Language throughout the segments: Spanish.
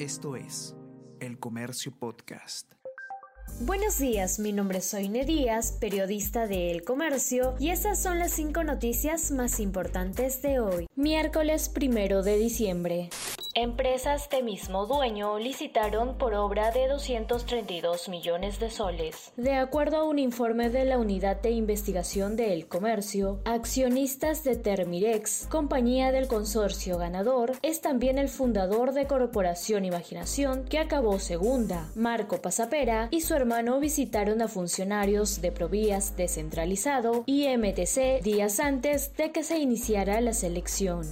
Esto es El Comercio Podcast. Buenos días, mi nombre es Soine Díaz, periodista de El Comercio, y estas son las cinco noticias más importantes de hoy, miércoles primero de diciembre. Empresas de mismo dueño licitaron por obra de 232 millones de soles. De acuerdo a un informe de la Unidad de Investigación del Comercio, accionistas de Termirex, compañía del consorcio ganador, es también el fundador de Corporación Imaginación, que acabó segunda. Marco Pasapera y su hermano visitaron a funcionarios de Provías descentralizado y MTC días antes de que se iniciara la selección.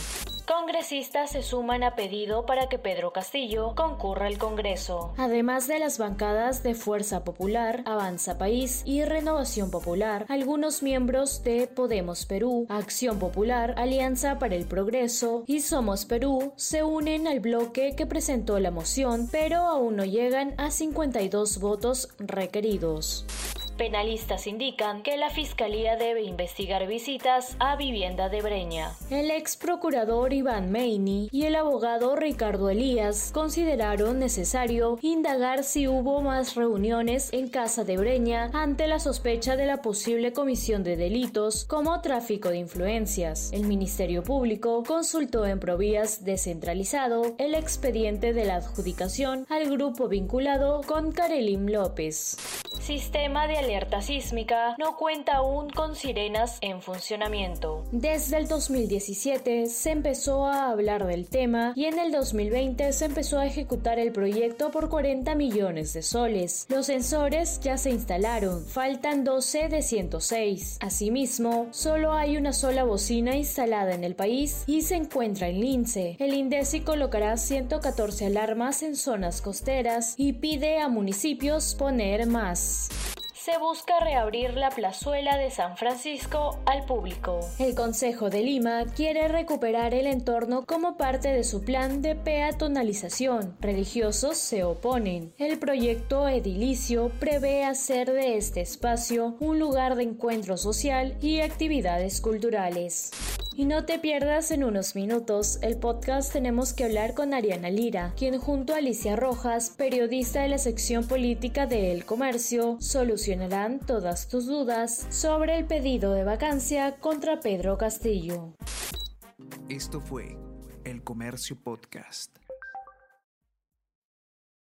Congresistas se suman a pedido para que Pedro Castillo concurra al Congreso. Además de las bancadas de Fuerza Popular, Avanza País y Renovación Popular, algunos miembros de Podemos Perú, Acción Popular, Alianza para el Progreso y Somos Perú se unen al bloque que presentó la moción, pero aún no llegan a 52 votos requeridos. Penalistas indican que la Fiscalía debe investigar visitas a vivienda de Breña. El ex procurador Iván Meini y el abogado Ricardo Elías consideraron necesario indagar si hubo más reuniones en casa de Breña ante la sospecha de la posible comisión de delitos como tráfico de influencias. El Ministerio Público consultó en Provías descentralizado el expediente de la adjudicación al grupo vinculado con Karelim López sistema de alerta sísmica no cuenta aún con sirenas en funcionamiento. Desde el 2017 se empezó a hablar del tema y en el 2020 se empezó a ejecutar el proyecto por 40 millones de soles. Los sensores ya se instalaron, faltan 12 de 106. Asimismo, solo hay una sola bocina instalada en el país y se encuentra en Lince. El INDECI colocará 114 alarmas en zonas costeras y pide a municipios poner más se busca reabrir la plazuela de San Francisco al público. El Consejo de Lima quiere recuperar el entorno como parte de su plan de peatonalización. Religiosos se oponen. El proyecto edilicio prevé hacer de este espacio un lugar de encuentro social y actividades culturales. Y no te pierdas en unos minutos el podcast Tenemos que hablar con Ariana Lira, quien junto a Alicia Rojas, periodista de la sección política de El Comercio, solucionarán todas tus dudas sobre el pedido de vacancia contra Pedro Castillo. Esto fue El Comercio Podcast.